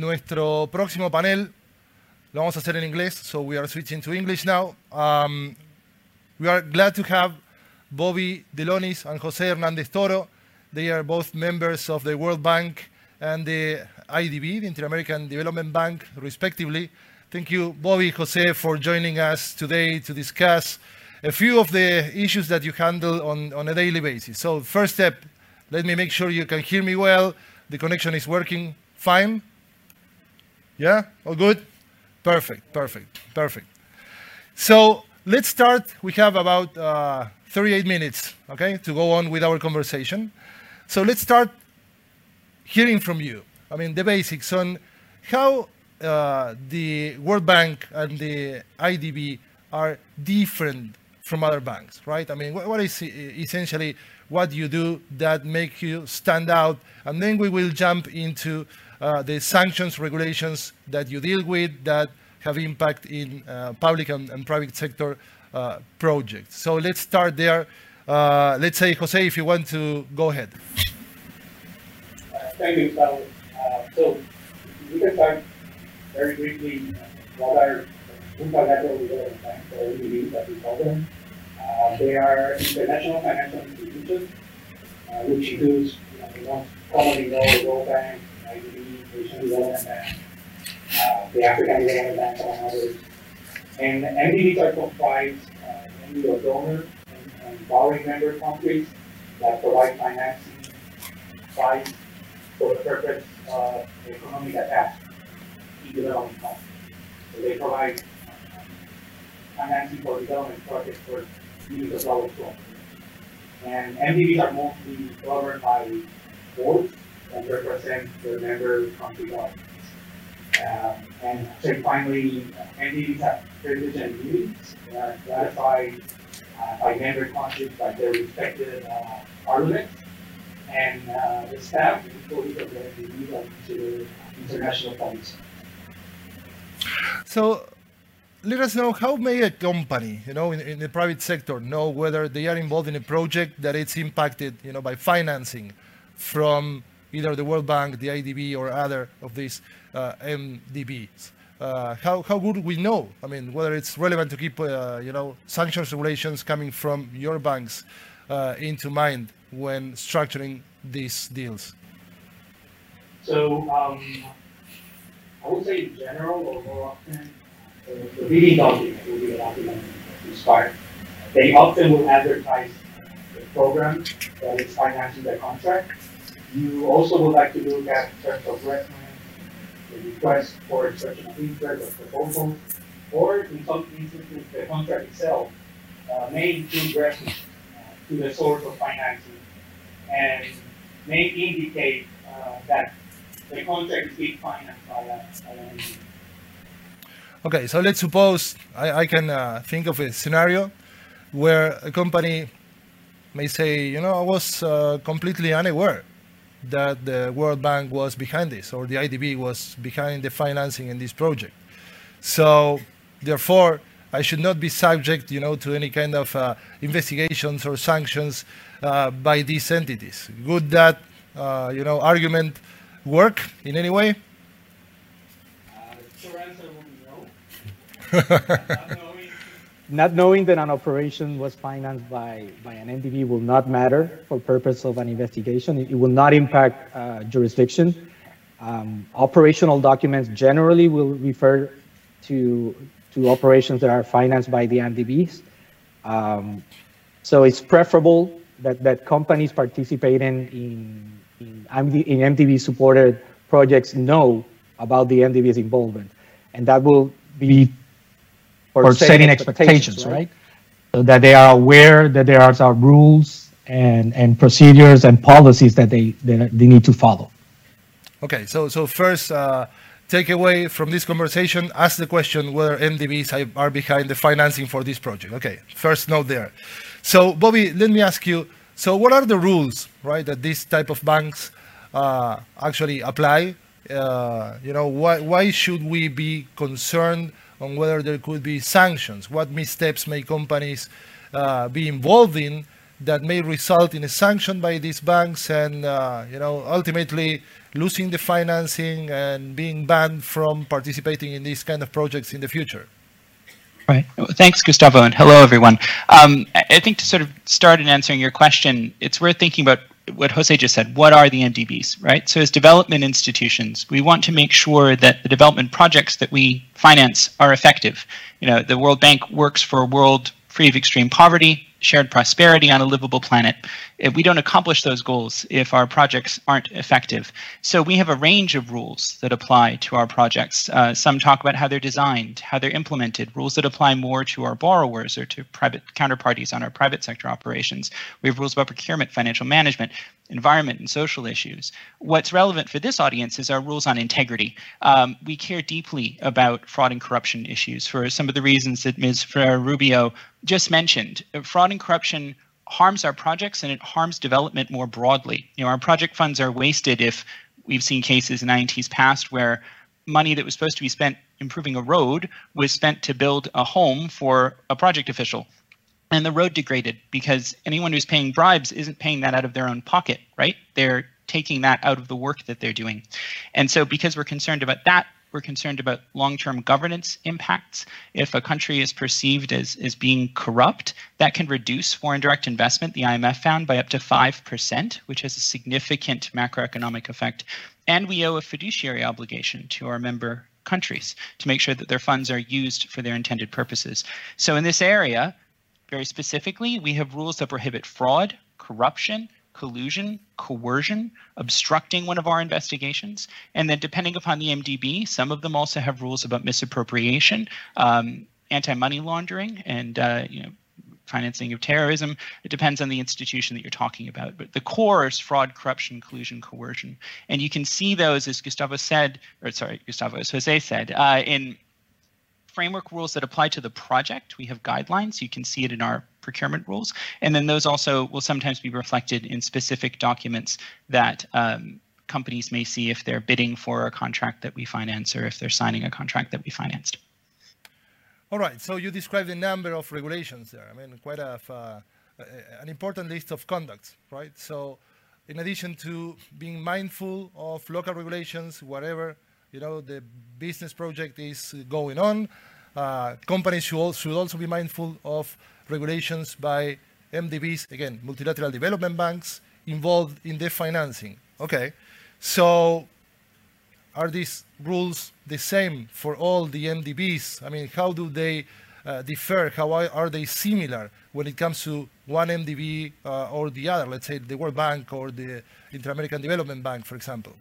Nuestro próximo panel lo vamos a hacer en inglés, so we are switching to English now. Um, we are glad to have Bobby Delonis and Jose Hernandez Toro. They are both members of the World Bank and the IDB, the Inter-American Development Bank, respectively. Thank you, Bobby, Jose, for joining us today to discuss a few of the issues that you handle on, on a daily basis. So first step, let me make sure you can hear me well. The connection is working fine. Yeah, all good? Perfect, perfect, perfect. So let's start. We have about uh, 38 minutes, okay, to go on with our conversation. So let's start hearing from you. I mean, the basics on how uh, the World Bank and the IDB are different from other banks, right? I mean, what, what is essentially what you do that make you stand out? And then we will jump into uh, the sanctions regulations that you deal with that have impact in uh, public and, and, private sector uh, projects. So let's start there. Uh, let's say, Jose, if you want to go ahead. thank you, Gustavo. so we can start very briefly what are multilateral development banks, or MDBs that we call them. Uh, they are international financial institutions, uh, which includes you know, the most commonly known World Bank, Development the African Development Bank, others. And MDBs are comprised uh, mainly of donor and, and borrowing member countries that provide financing by for the purpose of economic attack in developing countries. So they provide financing for development projects for use of lowest And MDBs are mostly governed by boards that represent the member country. Um, and so finally, uh, MDBs have privilege and that are ratified uh, by member countries by their respective uh, parliaments. And uh, the staff and employees of the MDBs are considered international police. So let us know how may a company, you know, in, in, the private sector know whether they are involved in a project that it's impacted, you know, by financing from either the World Bank, the IDB, or other of these uh, MDBs. Uh, how, how would we know? I mean, whether it's relevant to keep, uh, you know, sanctions regulations coming from your banks uh, into mind when structuring these deals? So um, I would say in general, or more often, the leading document will be the document start. They often will advertise the program that is financing the contract you also would like to look at terms of reference, the request for expression of interest or proposal, or in some instances, the contract itself uh, may include reference uh, to the source of financing and may indicate uh, that the contract is being financed by, by an entity. Okay, so let's suppose I, I can uh, think of a scenario where a company may say, you know, I was uh, completely unaware that the World Bank was behind this or the IDB was behind the financing in this project. So therefore, I should not be subject, you know, to any kind of uh, investigations or sanctions uh, by these entities. Would that, uh, you know, argument work in any way? Uh, short answer would be no. Not knowing that an operation was financed by, by an MDB will not matter for purpose of an investigation. It, it will not impact uh, jurisdiction. Um, operational documents generally will refer to, to operations that are financed by the MDBs. Um, so it's preferable that, that companies participating in, in, in MDB supported projects know about the MDB's involvement. And that will be or setting, setting expectations, expectations right? right? So that they are aware that there are some rules and, and procedures and policies that they, that they need to follow. Okay, so, so first, uh, takeaway from this conversation, ask the question whether MDBs are behind the financing for this project. Okay, first note there. So, Bobby, let me ask you, so what are the rules, right, that this type of banks uh, actually apply? Uh, you know, why, why should we be concerned on whether there could be sanctions. What missteps may companies uh, be involved in that may result in a sanction by these banks and uh, you know ultimately losing the financing and being banned from participating in these kind of projects in the future. Right. Thanks, Gustavo, and hello, everyone. Um, I think to sort of start in answering your question, it's worth thinking about what Jose just said. What are the MDBs, right? So, as development institutions, we want to make sure that the development projects that we finance are effective. You know, the World Bank works for a world free of extreme poverty shared prosperity on a livable planet. If we don't accomplish those goals if our projects aren't effective. So we have a range of rules that apply to our projects. Uh, some talk about how they're designed, how they're implemented, rules that apply more to our borrowers or to private counterparties on our private sector operations. We have rules about procurement, financial management, environment, and social issues. What's relevant for this audience is our rules on integrity. Um, we care deeply about fraud and corruption issues for some of the reasons that Ms. Rubio just mentioned. Fraud corruption harms our projects and it harms development more broadly. You know, our project funds are wasted if we've seen cases in INT's past where money that was supposed to be spent improving a road was spent to build a home for a project official. And the road degraded because anyone who's paying bribes isn't paying that out of their own pocket, right? They're taking that out of the work that they're doing. And so because we're concerned about that we're concerned about long-term governance impacts. If a country is perceived as, as being corrupt, that can reduce foreign direct investment, the IMF found, by up to 5%, which has a significant macroeconomic effect. And we owe a fiduciary obligation to our member countries to make sure that their funds are used for their intended purposes. So in this area, very specifically, we have rules that prohibit fraud, corruption, collusion, coercion, obstructing one of our investigations. And then, depending upon the MDB, some of them also have rules about misappropriation, um, anti-money laundering, and uh, you know, financing of terrorism. It depends on the institution that you're talking about. But the core is fraud, corruption, collusion, coercion. And you can see those, as Gustavo said, or sorry, Gustavo, as Jose said, uh, in framework rules that apply to the project. We have guidelines. You can see it in our procurement rules. And then those also will sometimes be reflected in specific documents that um, companies may see if they're bidding for a contract that we finance or if they're signing a contract that we financed. All right, so you described a number of regulations there. I mean, quite a, uh, an important list of conducts, right? So in addition to being mindful of local regulations, whatever you know the business project is going on, uh, companies should, also be mindful of regulations by MDBs, again, multilateral development banks involved in the financing. Okay, so are these rules the same for all the MDBs? I mean, how do they uh, differ? How are they similar when it comes to one MDB uh, or the other? Let's say the World Bank or the Inter-American Development Bank, for example.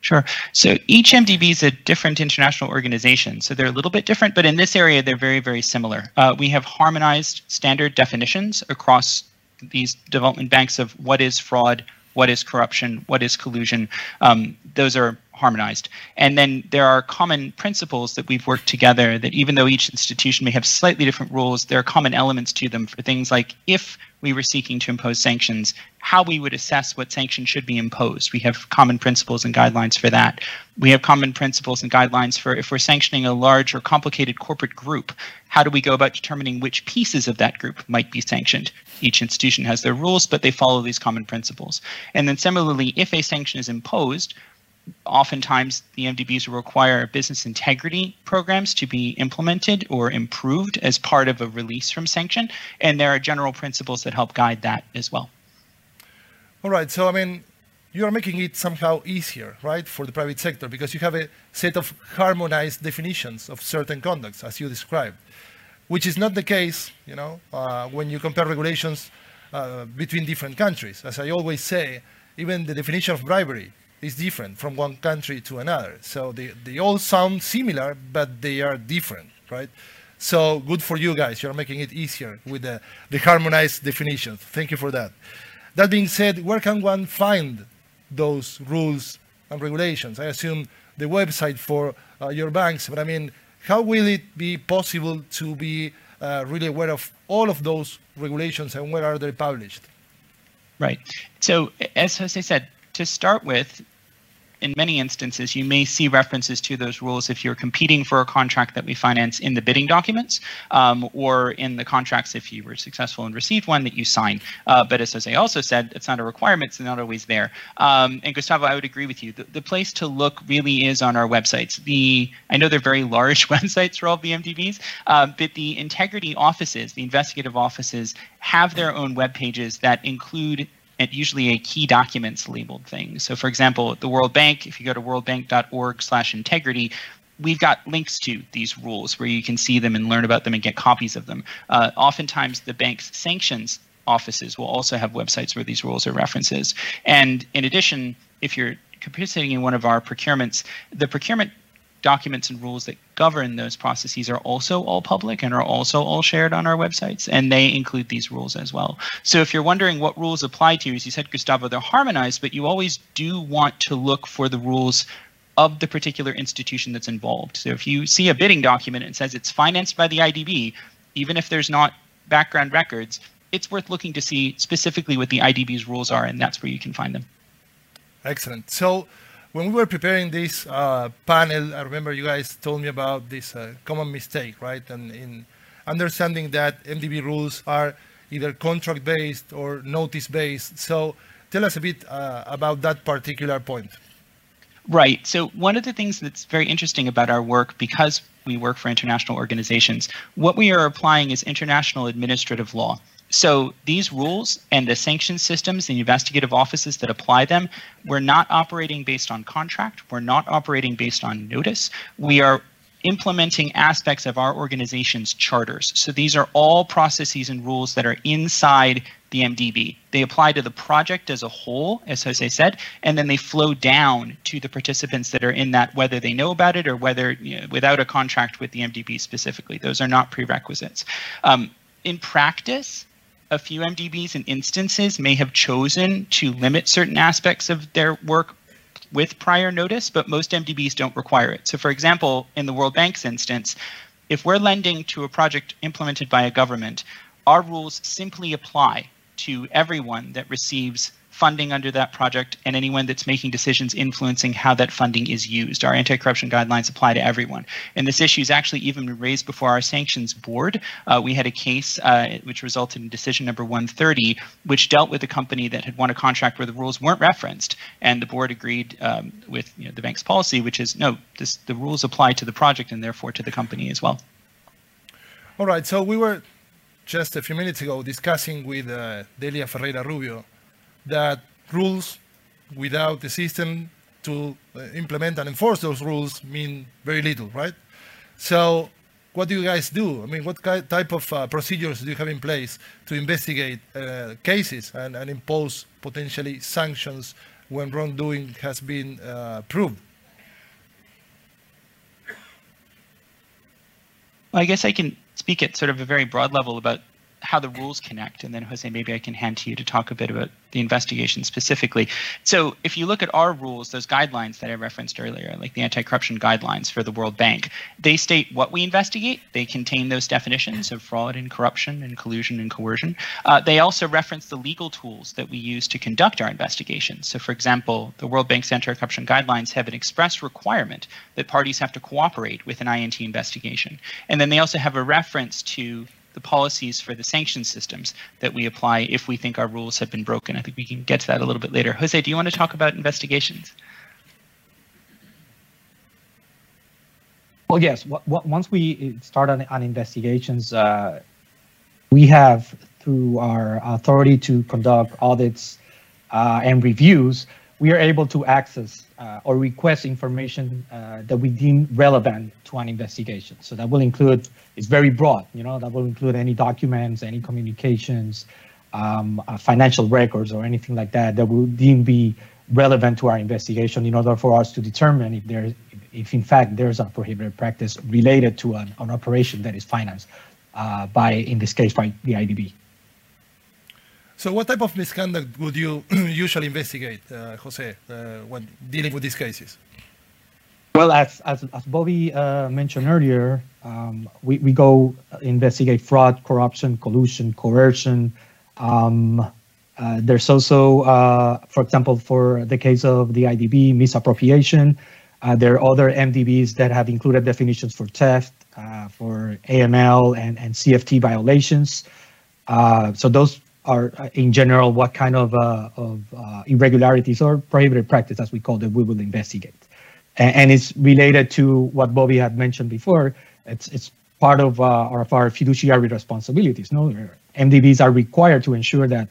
Sure. So each MDB is a different international organization. So they're a little bit different, but in this area, they're very, very similar. Uh, we have harmonized standard definitions across these development banks of what is fraud, what is corruption, what is collusion. Um, those are harmonized. And then there are common principles that we've worked together that even though each institution may have slightly different rules, there are common elements to them for things like if we were seeking to impose sanctions, how we would assess what sanctions should be imposed. We have common principles and guidelines for that. We have common principles and guidelines for if we're sanctioning a large or complicated corporate group, how do we go about determining which pieces of that group might be sanctioned? Each institution has their rules, but they follow these common principles. And then similarly, if a sanction is imposed, oftentimes the MDBs require business integrity programs to be implemented or improved as part of a release from sanction. And there are general principles that help guide that as well. All right. So, I mean, you are making it somehow easier, right, for the private sector because you have a set of harmonized definitions of certain conducts, as you described, which is not the case, you know, uh, when you compare regulations uh, between different countries. As I always say, even the definition of bribery is different from one country to another. So they, they all sound similar, but they are different, right? So good for you guys. You're making it easier with the, the harmonized definitions. Thank you for that. That being said, where can one find those rules and regulations? I assume the website for uh, your banks, but I mean, how will it be possible to be uh, really aware of all of those regulations and where are they published? Right. So, as Jose said, to start with, in many instances, you may see references to those rules if you're competing for a contract that we finance in the bidding documents um, or in the contracts if you were successful and received one that you sign. Uh, but as Jose also said, it's not a requirement, it's not always there. Um, and Gustavo, I would agree with you. The, the, place to look really is on our websites. The I know they're very large websites for all the uh, but the integrity offices, the investigative offices, have their own web pages that include and usually a key documents labeled thing. So for example, the World Bank, if you go to worldbank.org slash integrity, we've got links to these rules where you can see them and learn about them and get copies of them. Uh, oftentimes the bank's sanctions offices will also have websites where these rules are references. And in addition, if you're participating in one of our procurements, the procurement documents and rules that govern those processes are also all public and are also all shared on our websites, and they include these rules as well. So if you're wondering what rules apply to you, as you said, Gustavo, they're harmonized, but you always do want to look for the rules of the particular institution that's involved. So if you see a bidding document and says it's financed by the IDB, even if there's not background records, it's worth looking to see specifically what the IDB's rules are, and that's where you can find them. Excellent. So when we were preparing this uh, panel, I remember you guys told me about this uh, common mistake, right? And in understanding that MDB rules are either contract-based or notice-based. So tell us a bit uh, about that particular point. Right. So one of the things that's very interesting about our work, because we work for international organizations, what we are applying is international administrative law. So these rules and the sanction systems, the investigative offices that apply them, we're not operating based on contract. We're not operating based on notice. We are implementing aspects of our organization's charters. So these are all processes and rules that are inside the MDB. They apply to the project as a whole, as Jose said, and then they flow down to the participants that are in that, whether they know about it or whether you know, without a contract with the MDB specifically. Those are not prerequisites. Um, in practice, a few MDBs and instances may have chosen to limit certain aspects of their work with prior notice, but most MDBs don't require it. So for example, in the World Bank's instance, if we're lending to a project implemented by a government, our rules simply apply to everyone that receives funding under that project and anyone that's making decisions influencing how that funding is used. Our anti-corruption guidelines apply to everyone. And this issue is actually even raised before our sanctions board. Uh, we had a case uh, which resulted in decision number 130, which dealt with a company that had won a contract where the rules weren't referenced. And the board agreed um, with you know, the bank's policy, which is no, this, the rules apply to the project and therefore to the company as well. All right, so we were just a few minutes ago discussing with uh, Delia Ferreira Rubio that rules without the system to uh, implement and enforce those rules mean very little, right? So what do you guys do? I mean, what type of uh, procedures do you have in place to investigate uh, cases and, and, impose potentially sanctions when wrongdoing has been uh, proved? I guess I can speak at sort of a very broad level about how the rules connect, and then Jose, maybe I can hand to you to talk a bit about the investigation specifically. So, if you look at our rules, those guidelines that I referenced earlier, like the anti-corruption guidelines for the World Bank, they state what we investigate. They contain those definitions of fraud and corruption and collusion and coercion. Uh, they also reference the legal tools that we use to conduct our investigations. So, for example, the World Bank's anti-corruption guidelines have an express requirement that parties have to cooperate with an INT investigation, and then they also have a reference to the policies for the sanction systems that we apply if we think our rules have been broken. I think we can get to that a little bit later. Jose, do you want to talk about investigations? Well, yes. Once we start on, on investigations, uh, we have, through our authority to conduct audits uh, and reviews, we are able to access uh, or request information uh, that we deem relevant to an investigation. So that will include, it's very broad, you know, that will include any documents, any communications, um, uh, financial records or anything like that that will deem be relevant to our investigation in order for us to determine if there, if in fact there's a prohibited practice related to an, an operation that is financed uh, by, in this case, by the IDB. So what type of misconduct would you usually investigate, uh, Jose, uh, when dealing with these cases? Well, as, as, as Bobby uh, mentioned earlier, um, we, we go investigate fraud, corruption, collusion, coercion, um, Uh, there's also, uh, for example, for the case of the IDB misappropriation, uh, there are other MDBs that have included definitions for theft, uh, for AML and, and CFT violations. So those are, uh, in general, what kind of, uh, of uh, irregularities or prohibited practice, as we call them, we will investigate. And, and it's related to what Bobby had mentioned before. It's, it's part of, our, of our fiduciary responsibilities. No, MDBs are required to ensure that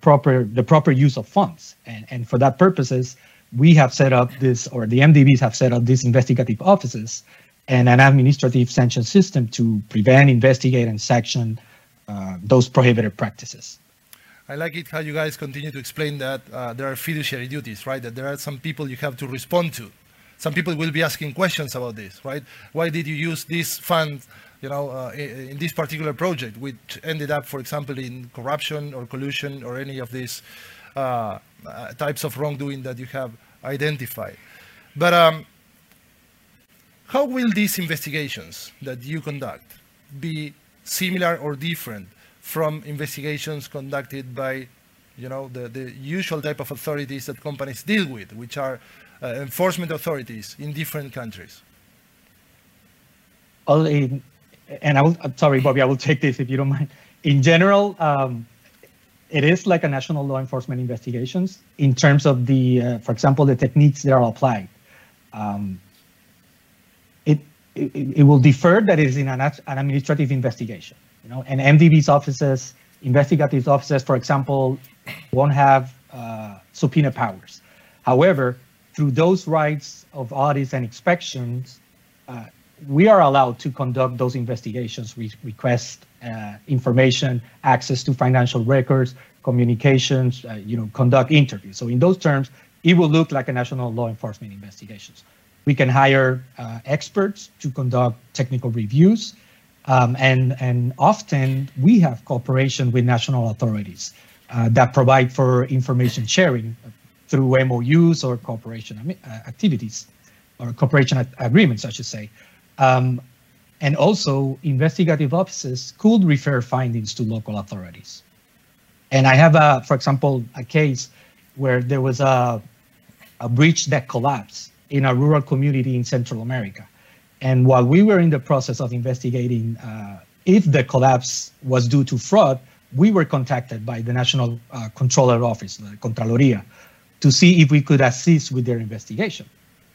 proper the proper use of funds. And, and for that purposes, we have set up this, or the MDBs have set up these investigative offices and an administrative sanction system to prevent, investigate, and sanction uh, those prohibited practices. I like it how you guys continue to explain that uh, there are fiduciary duties, right? That there are some people you have to respond to. Some people will be asking questions about this, right? Why did you use this fund you know, uh, in, this particular project, which ended up, for example, in corruption or collusion or any of these uh, uh, types of wrongdoing that you have identified. But um, how will these investigations that you conduct be similar or different from investigations conducted by, you know, the, the usual type of authorities that companies deal with, which are uh, enforcement authorities in different countries? In, and I will, I'm sorry, Bobby, I will take this if you don't mind. In general, um, it is like a national law enforcement investigations in terms of the, uh, for example, the techniques that are applied. Um, it, it, will defer that it is in an, an administrative investigation. You know, and MDB's offices, investigative offices, for example, won't have uh, subpoena powers. However, through those rights of audits and inspections, uh, we are allowed to conduct those investigations, we request uh, information, access to financial records, communications, uh, you know, conduct interviews. So in those terms, it will look like a national law enforcement investigations. We can hire uh, experts to conduct technical reviews, um, and and often we have cooperation with national authorities uh, that provide for information sharing through MOUs or cooperation uh, activities or cooperation agreements, I should say. Um, and also, investigative offices could refer findings to local authorities. And I have, a, for example, a case where there was a, a bridge that collapsed in a rural community in Central America. And while we were in the process of investigating uh, if the collapse was due to fraud, we were contacted by the National uh, Controller Office, the Contraloria, to see if we could assist with their investigation.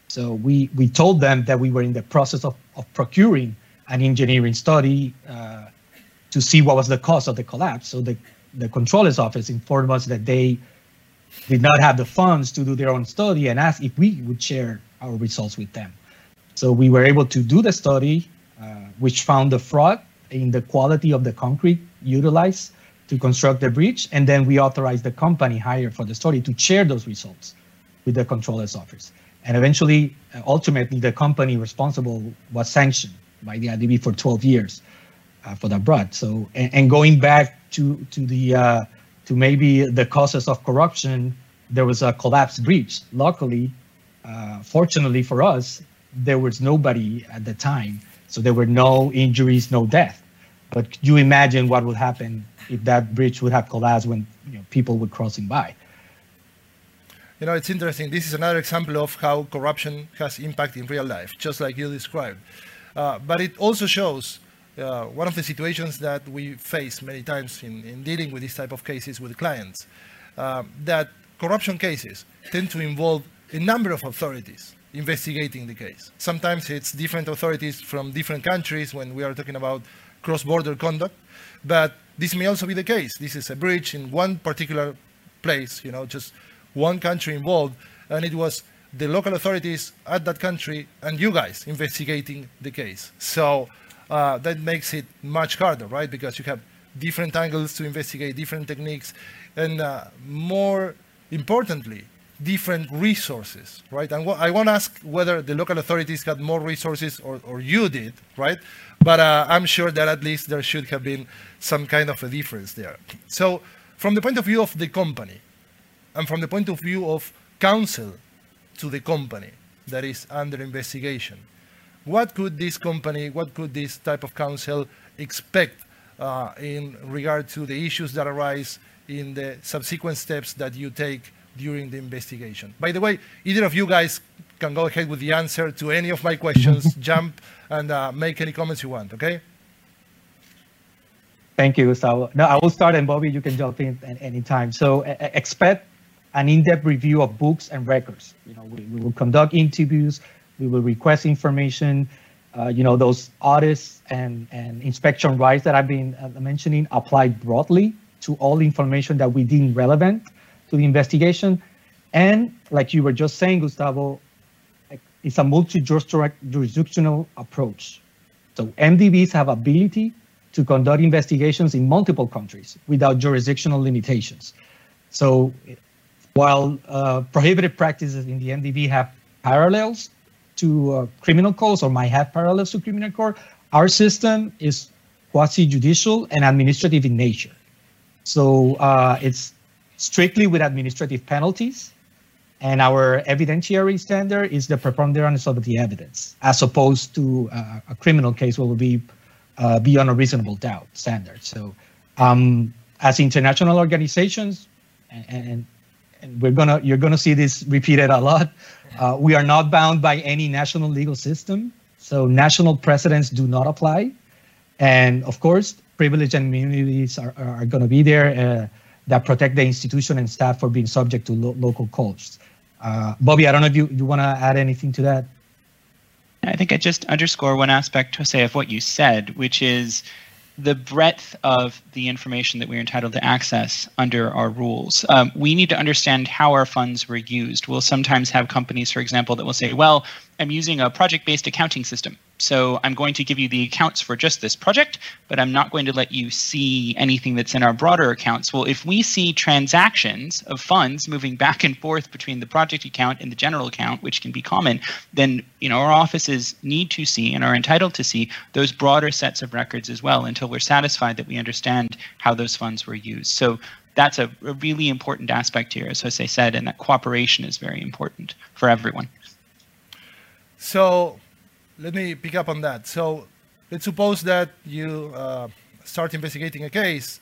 So we, we told them that we were in the process of, of procuring an engineering study uh, to see what was the cause of the collapse. So the, the controller's office informed us that they did not have the funds to do their own study and asked if we would share our results with them. So we were able to do the study, uh, which found the fraud in the quality of the concrete utilized to construct the bridge. And then we authorized the company hired for the study to share those results with the controller's office. And eventually, uh, ultimately, the company responsible was sanctioned by the IDB for 12 years uh, for that fraud. So, and, and, going back to to the uh, to maybe the causes of corruption, there was a collapsed breach. Luckily, uh, fortunately for us, there was nobody at the time, so there were no injuries, no death. But you imagine what would happen if that bridge would have collapsed when you know, people were crossing by you know, it's interesting. This is another example of how corruption has impact in real life, just like you described. Uh, but it also shows uh, one of the situations that we face many times in, in dealing with this type of cases with clients, uh, that corruption cases tend to involve a number of authorities investigating the case. Sometimes it's different authorities from different countries when we are talking about cross-border conduct, but this may also be the case. This is a breach in one particular place, you know, just one country involved, and it was the local authorities at that country and you guys investigating the case. So uh, that makes it much harder, right? Because you have different angles to investigate, different techniques, and uh, more importantly, different resources, right? And I want to ask whether the local authorities had more resources or, or you did, right? But uh, I'm sure that at least there should have been some kind of a difference there. So from the point of view of the company, and from the point of view of counsel to the company that is under investigation. What could this company, what could this type of counsel expect uh, in regard to the issues that arise in the subsequent steps that you take during the investigation. By the way, either of you guys can go ahead with the answer to any of my questions, jump and uh, make any comments you want, okay? Thank you, Gustavo. No, I will start, and Bobby, you can jump in at any time. So expect an in-depth review of books and records. You know, we, we will conduct interviews, we will request information. Uh, you know, those audits and, and inspection rights that I've been uh, mentioning apply broadly to all information that we deem relevant to the investigation. And like you were just saying, Gustavo, it's a multi-jurisdictional approach. So MDBs have ability to conduct investigations in multiple countries without jurisdictional limitations. So while uh, prohibited practices in the MDB have parallels to uh, criminal codes or might have parallels to criminal court, our system is quasi-judicial and administrative in nature. So uh, it's strictly with administrative penalties, and our evidentiary standard is the preponderance of the evidence, as opposed to uh, a criminal case will be uh, beyond a reasonable doubt standard. So, um, as international organizations, and, and, and, we're gonna you're gonna see this repeated a lot. Uh, we are not bound by any national legal system, so national precedents do not apply. And of course, privilege and immunities are, are, are going to be there uh, that protect the institution and staff for being subject to lo local codes. Uh, Bobby, I don't know if you, you want to add anything to that. I think I just underscore one aspect, Jose, of what you said, which is the breadth of the information that we're entitled to access under our rules. Um, we need to understand how our funds were used. We'll sometimes have companies, for example, that will say, well, I'm using a project based accounting system. So I'm going to give you the accounts for just this project, but I'm not going to let you see anything that's in our broader accounts. Well, if we see transactions of funds moving back and forth between the project account and the general account, which can be common, then you know our offices need to see and are entitled to see those broader sets of records as well until we're satisfied that we understand how those funds were used. So that's a, a really important aspect here, as Jose said, and that cooperation is very important for everyone. So let me pick up on that. So let's suppose that you uh, start investigating a case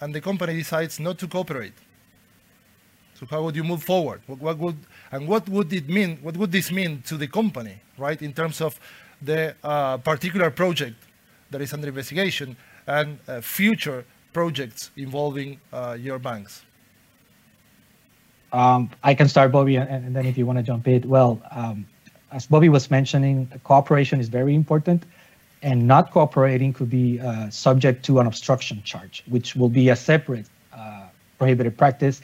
and the company decides not to cooperate. So how would you move forward? What, what, would and what would it mean? What would this mean to the company, right, in terms of the uh, particular project that is under investigation and uh, future projects involving uh, your banks? Um, I can start, Bobby, and, then if you want to jump in, well, um, as Bobby was mentioning, cooperation is very important, and not cooperating could be uh, subject to an obstruction charge, which will be a separate uh, prohibited practice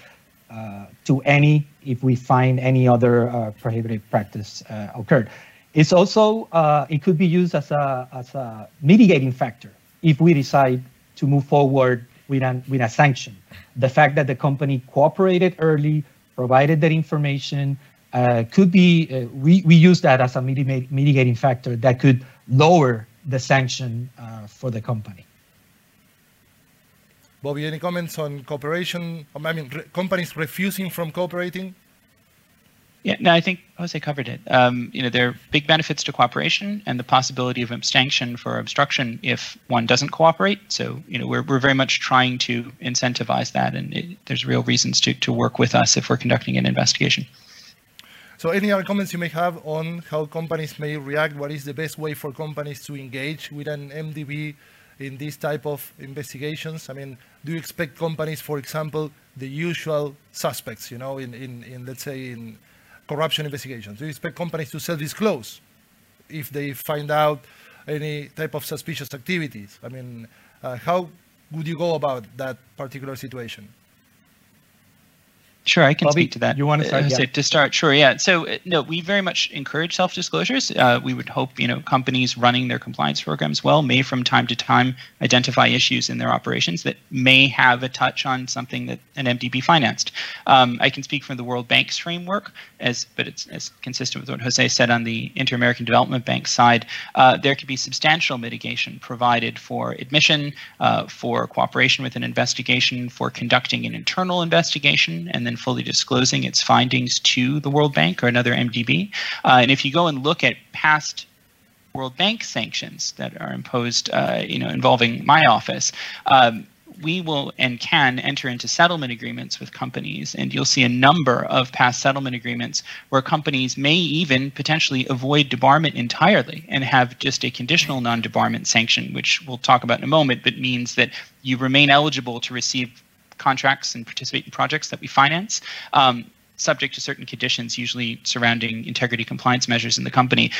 uh, to any if we find any other uh, prohibited practice uh, occurred. It's also uh, it could be used as a as a mitigating factor if we decide to move forward with an with a sanction. The fact that the company cooperated early, provided that information, uh, could be, uh, we, we use that as a mitigating factor that could lower the sanction uh, for the company. Bobby, any comments on cooperation? Um, I mean, re companies refusing from cooperating? Yeah, no, I think Jose covered it. Um, you know, there are big benefits to cooperation and the possibility of abstention for obstruction if one doesn't cooperate. So, you know, we're, we're very much trying to incentivize that, and it, there's real reasons to, to work with us if we're conducting an investigation. So any other comments you may have on how companies may react? What is the best way for companies to engage with an MDB in this type of investigations? I mean, do you expect companies, for example, the usual suspects, you know, in, in, in let's say in corruption investigations? Do you expect companies to self-disclose if they find out any type of suspicious activities? I mean, uh, how would you go about that particular situation? Sure, I can Bobby, speak to that. You want to start? Uh, yeah. To start, sure, yeah. So, uh, no, we very much encourage self-disclosures. Uh, we would hope, you know, companies running their compliance programs well may, from time to time, identify issues in their operations that may have a touch on something that an MDB financed. Um, I can speak from the World Bank's framework, as but it's as consistent with what Jose said on the Inter-American Development Bank side. Uh, there could be substantial mitigation provided for admission, uh, for cooperation with an investigation, for conducting an internal investigation, and then fully disclosing its findings to the World Bank or another MDB. Uh, and if you go and look at past World Bank sanctions that are imposed, uh, you know, involving my office, um, we will and can enter into settlement agreements with companies, and you'll see a number of past settlement agreements where companies may even potentially avoid debarment entirely and have just a conditional non debarment sanction, which we'll talk about in a moment, but means that you remain eligible to receive contracts and participate in projects that we finance. Um, subject to certain conditions, usually surrounding integrity compliance measures in the company.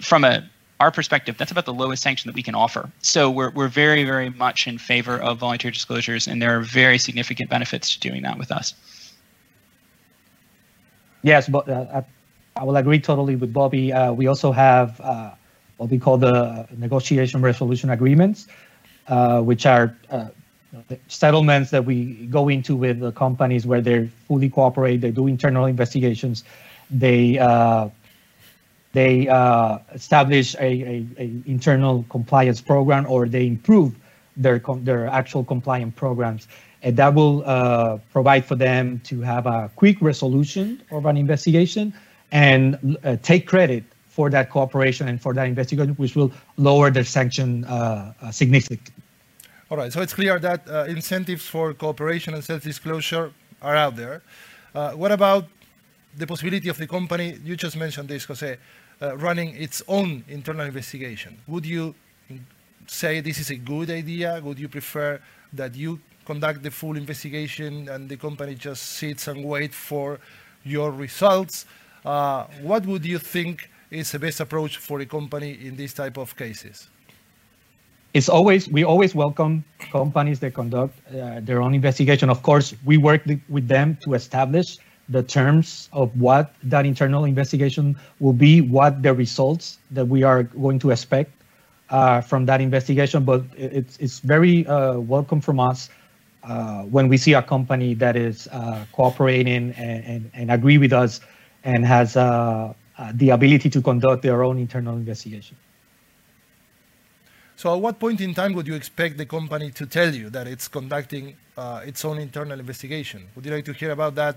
From a our perspective, that's about the lowest sanction that we can offer. So we're, we're very, very much in favor of voluntary disclosures, and there are very significant benefits to doing that with us. Yes, but uh, I will agree totally with Bobby. Uh, we also have uh, what we call the negotiation resolution agreements, uh, which are uh, settlements that we go into with the companies where they fully cooperate, they do internal investigations, they uh, they uh, establish a, a, a, internal compliance program or they improve their their actual compliant programs. And that will uh, provide for them to have a quick resolution of an investigation and uh, take credit for that cooperation and for that investigation which will lower their sanction uh, significantly all right so it's clear that uh, incentives for cooperation and self-disclosure are out there what about the possibility of the company you just mentioned this jose uh, running its own internal investigation. Would you say this is a good idea? Would you prefer that you conduct the full investigation and the company just sits and waits for your results? Uh, what would you think is the best approach for a company in this type of cases? It's always we always welcome companies that conduct uh, their own investigation. Of course, we work with them to establish the terms of what that internal investigation will be, what the results that we are going to expect uh, from that investigation. But it's it's very uh, welcome from us uh, when we see a company that is uh, cooperating and, and, and, agree with us and has uh, the ability to conduct their own internal investigation. So, at what point in time would you expect the company to tell you that it's conducting its own internal investigation? Would you like to hear about that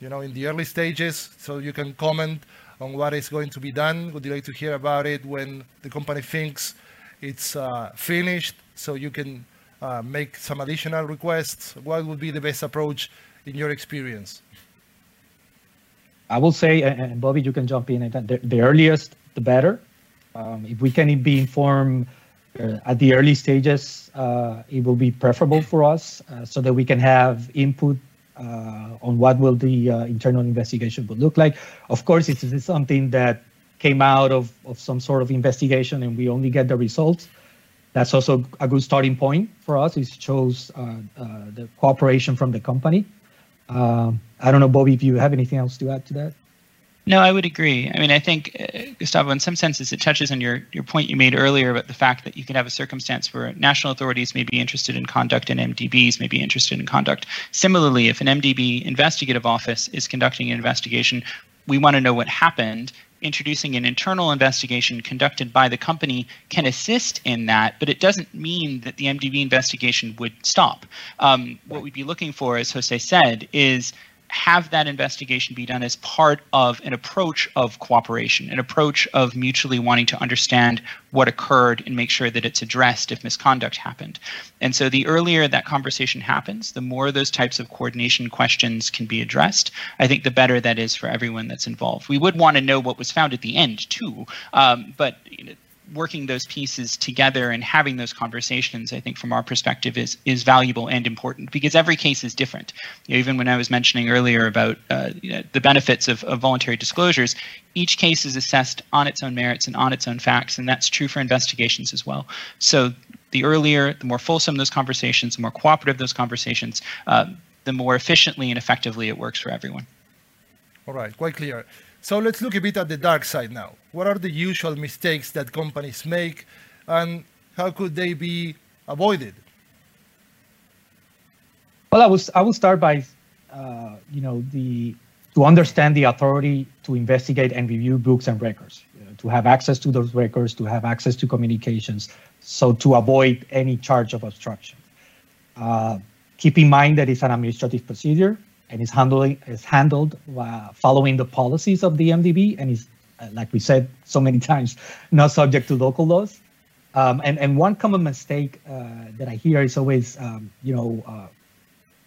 you know, in the early stages, so you can comment on what is going to be done? Would you like to hear about it when the company thinks it's uh, finished, so you can uh, make some additional requests? What would be the best approach in your experience? I will say, and Bobby, you can jump in. The, the earliest, the better. Um, if we can be informed uh, at the early stages, uh, it will be preferable for us uh, so that we can have input uh, on what will the uh, internal investigation would look like. Of course, it is something that came out of, of some sort of investigation and we only get the results. That's also a good starting point for us. It shows uh, the cooperation from the company. Um, I don't know, Bobby, if you have anything else to add to that. No, I would agree. I mean, I think, uh, Gustavo, in some senses, it touches on your, your point you made earlier about the fact that you can have a circumstance where national authorities may be interested in conduct and MDBs may be interested in conduct. Similarly, if an MDB investigative office is conducting an investigation, we want to know what happened. Introducing an internal investigation conducted by the company can assist in that, but it doesn't mean that the MDB investigation would stop. Um, what we'd be looking for, as Jose said, is have that investigation be done as part of an approach of cooperation, an approach of mutually wanting to understand what occurred and make sure that it's addressed if misconduct happened. And so the earlier that conversation happens, the more those types of coordination questions can be addressed. I think the better that is for everyone that's involved. We would want to know what was found at the end too, um, but you know, working those pieces together and having those conversations, I think from our perspective is is valuable and important because every case is different. You know, even when I was mentioning earlier about uh, you know, the benefits of, of voluntary disclosures, each case is assessed on its own merits and on its own facts, and that's true for investigations as well. So the earlier, the more fulsome those conversations, the more cooperative those conversations, uh, the more efficiently and effectively it works for everyone. All right, quite clear. So let's look a bit at the dark side now. What are the usual mistakes that companies make and how could they be avoided? Well, I will, I will start by, uh, you know, the to understand the authority to investigate and review books and records, to have access to those records, to have access to communications, so to avoid any charge of obstruction. Uh, keep in mind that it's an administrative procedure and is handling is handled uh, following the policies of the MDB and is, uh, like we said so many times, not subject to local laws. Um, and, and one common mistake uh, that I hear is always, um, you know, uh,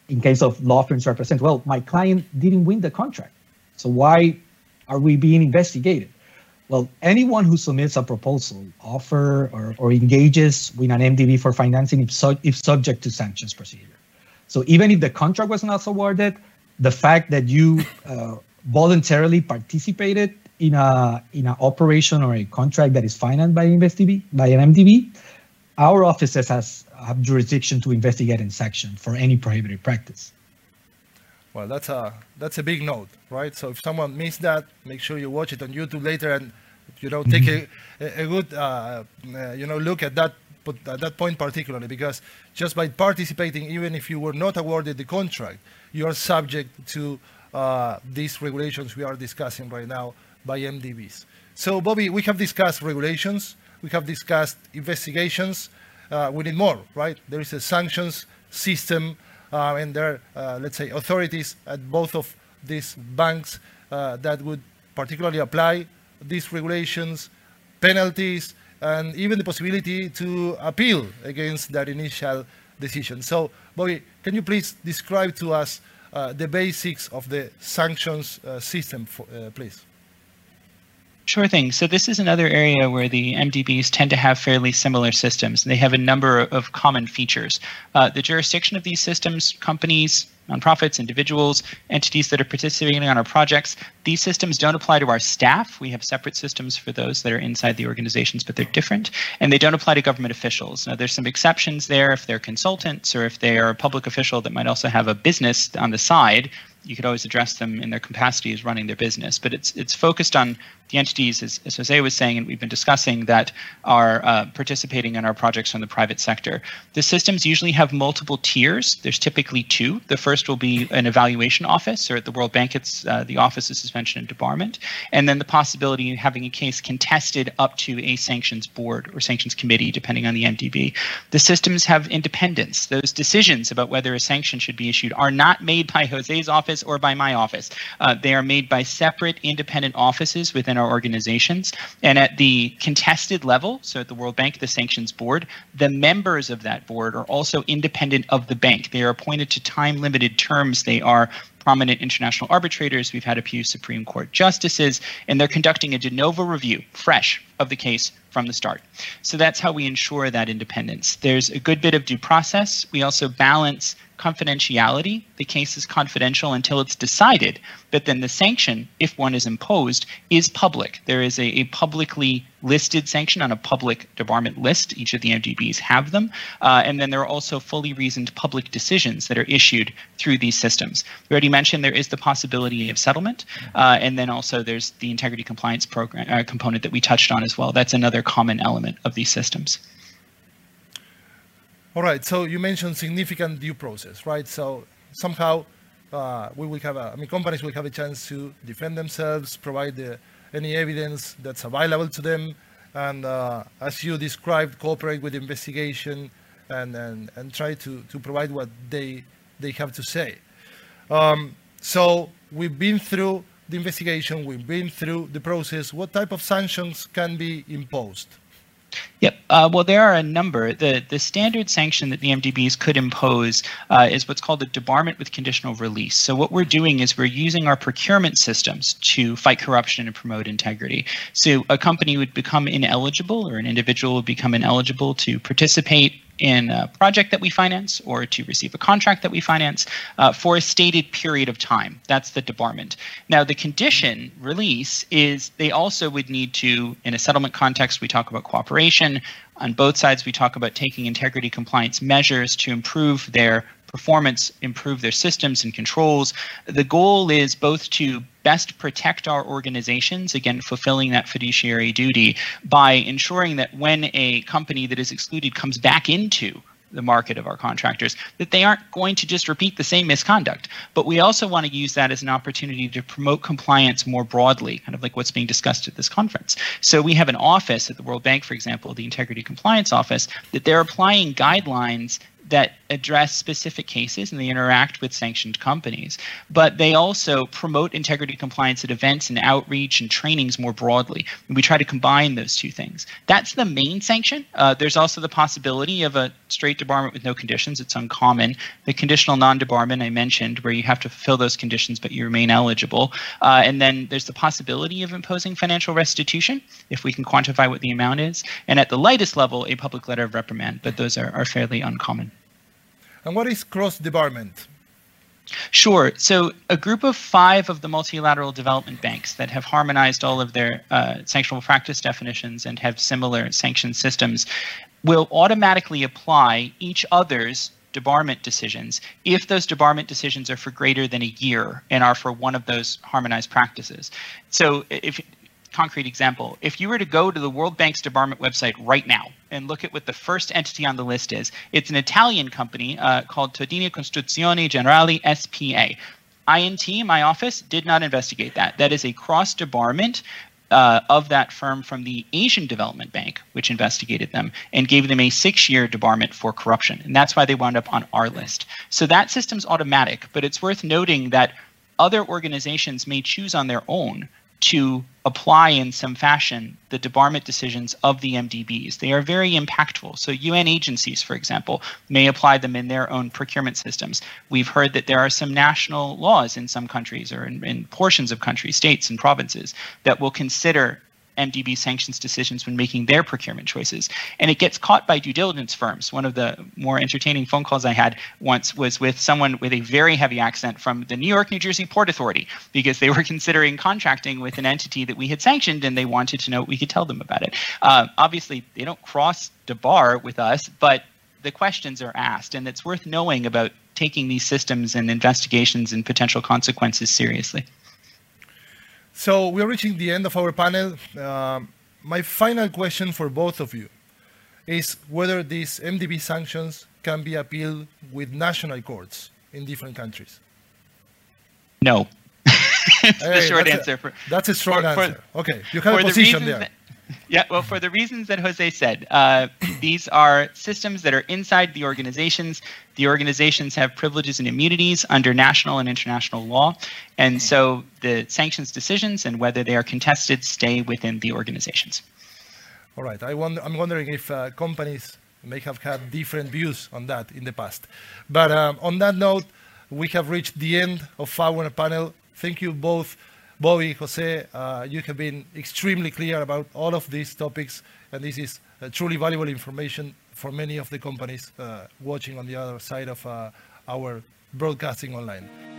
in case of law firms represent, well, my client didn't win the contract. So why are we being investigated? Well, anyone who submits a proposal, offer, or, or engages with an MDB for financing if, su- if subject to sanctions procedure. So even if the contract was not awarded, the fact that you uh, voluntarily participated in a in an operation or a contract that is financed by MDB by an MDB, our offices has have jurisdiction to investigate and sanction for any prohibited practice. Well, that's a that's a big note, right? So if someone missed that, make sure you watch it on YouTube later and you know take a, a good uh, uh, you know look at that at that point particularly because just by participating, even if you were not awarded the contract, you are subject to uh, these regulations we are discussing right now by MDBs. So, Bobby, we have discussed regulations, we have discussed investigations. Uh, we need more, right? There is a sanctions system, uh, and there are, uh, let's say, authorities at both of these banks uh, that would particularly apply these regulations, penalties, and even the possibility to appeal against that initial decision. So, Bobby, can you please describe to us uh, the basics of the sanctions uh, system, for, please? Sure thing. So this is another area where the MDBs tend to have fairly similar systems. They have a number of common features. Uh, the jurisdiction of these systems, companies, nonprofits, individuals, entities that are participating on our projects, these systems don't apply to our staff. We have separate systems for those that are inside the organizations, but they're different. And they don't apply to government officials. Now, there's some exceptions there if they're consultants or if they are a public official that might also have a business on the side you could always address them in their capacity as running their business. But it's it's focused on the entities, as, as Jose was saying, and we've been discussing, that are uh, participating in our projects from the private sector. The systems usually have multiple tiers. There's typically two. The first will be an evaluation office, or at the World Bank, it's uh, the Office of Suspension and Debarment, and then the possibility of having a case contested up to a sanctions board or sanctions committee, depending on the MDB. The systems have independence. Those decisions about whether a sanction should be issued are not made by Jose's office or by my office. Uh, they are made by separate independent offices within our organizations. And at the contested level, so at the World Bank, the sanctions board, the members of that board are also independent of the bank. They are appointed to time limited terms. They are prominent international arbitrators. We've had a few Supreme Court justices, and they're conducting a de novo review, fresh, of the case from the start. So that's how we ensure that independence. There's a good bit of due process. We also balance confidentiality. The case is confidential until it's decided, but then the sanction, if one is imposed, is public. There is a, a publicly listed sanction on a public debarment list. Each of the MDBs have them. Uh, and then there are also fully reasoned public decisions that are issued through these systems. We already mentioned there is the possibility of settlement. Uh, and then also there's the integrity compliance program uh, component that we touched on as well. That's another common element of these systems. All right. So you mentioned significant due process, right? So somehow uh, we will have, a, I mean, companies will have a chance to defend themselves, provide the, any evidence that's available to them, and uh, as you described, cooperate with investigation and, and, and try to, to provide what they, they have to say. Um, so we've been through the investigation, we've been through the process. What type of sanctions can be imposed? Yep. Uh, well, there are a number. The the standard sanction that the MDBs could impose uh, is what's called a debarment with conditional release. So what we're doing is we're using our procurement systems to fight corruption and promote integrity. So a company would become ineligible, or an individual would become ineligible to participate in a project that we finance or to receive a contract that we finance uh, for a stated period of time. That's the debarment. Now, the condition release is they also would need to, in a settlement context, we talk about cooperation. On both sides, we talk about taking integrity compliance measures to improve their performance, improve their systems and controls. The goal is both to best protect our organizations, again, fulfilling that fiduciary duty by ensuring that when a company that is excluded comes back into the market of our contractors, that they aren't going to just repeat the same misconduct. But we also want to use that as an opportunity to promote compliance more broadly, kind of like what's being discussed at this conference. So we have an office at the World Bank, for example, the Integrity Compliance Office, that they're applying guidelines that address specific cases and they interact with sanctioned companies, but they also promote integrity compliance at events and outreach and trainings more broadly. And we try to combine those two things. That's the main sanction. Uh, there's also the possibility of a straight debarment with no conditions. It's uncommon. The conditional non-debarment I mentioned, where you have to fulfill those conditions but you remain eligible. Uh, and then there's the possibility of imposing financial restitution if we can quantify what the amount is. And at the lightest level, a public letter of reprimand, but those are, are fairly uncommon. And what is cross debarment? Sure. So, a group of five of the multilateral development banks that have harmonized all of their uh, sanctionable practice definitions and have similar sanction systems will automatically apply each other's debarment decisions if those debarment decisions are for greater than a year and are for one of those harmonized practices. So, if concrete example. If you were to go to the World Bank's debarment website right now and look at what the first entity on the list is, it's an Italian company uh, called Todini Costruzioni Generali SPA. INT, my office, did not investigate that. That is a cross debarment uh, of that firm from the Asian Development Bank, which investigated them and gave them a six year debarment for corruption. And that's why they wound up on our list. So that system's automatic, but it's worth noting that other organizations may choose on their own to apply in some fashion the debarment decisions of the MDBs. They are very impactful. So, UN agencies, for example, may apply them in their own procurement systems. We've heard that there are some national laws in some countries or in, in portions of countries, states, and provinces that will consider MDB sanctions decisions when making their procurement choices. And it gets caught by due diligence firms. One of the more entertaining phone calls I had once was with someone with a very heavy accent from the New York, New Jersey Port Authority because they were considering contracting with an entity that we had sanctioned and they wanted to know what we could tell them about it. Uh, obviously, they don't cross debar with us, but the questions are asked, and it's worth knowing about taking these systems and investigations and potential consequences seriously. So we're reaching the end of our panel. Uh, my final question for both of you is whether these MDB sanctions can be appealed with national courts in different countries. No. hey, the short that's answer. A, for, that's a strong for, answer. okay, you have a position there. That, yeah, well, for the reasons that Jose said, uh, these are systems that are inside the organizations. The organizations have privileges and immunities under national and international law. And so the sanctions decisions and whether they are contested stay within the organizations. All right. I wonder, I'm wondering if uh, companies may have had different views on that in the past. But um, on that note, we have reached the end of our panel. Thank you both Bobby, Jose, uh, you have been extremely clear about all of these topics, and this is uh, truly valuable information for many of the companies uh, watching on the other side of uh, our broadcasting online.